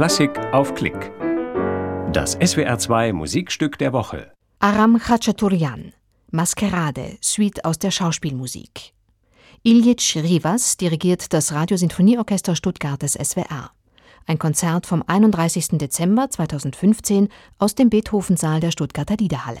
Klassik auf Klick. Das SWR2 Musikstück der Woche. Aram Khachaturian, Maskerade, Suite aus der Schauspielmusik. Ilyich Rivas dirigiert das Radiosinfonieorchester Stuttgart des SWR. Ein Konzert vom 31. Dezember 2015 aus dem Beethovensaal der Stuttgarter Liederhalle.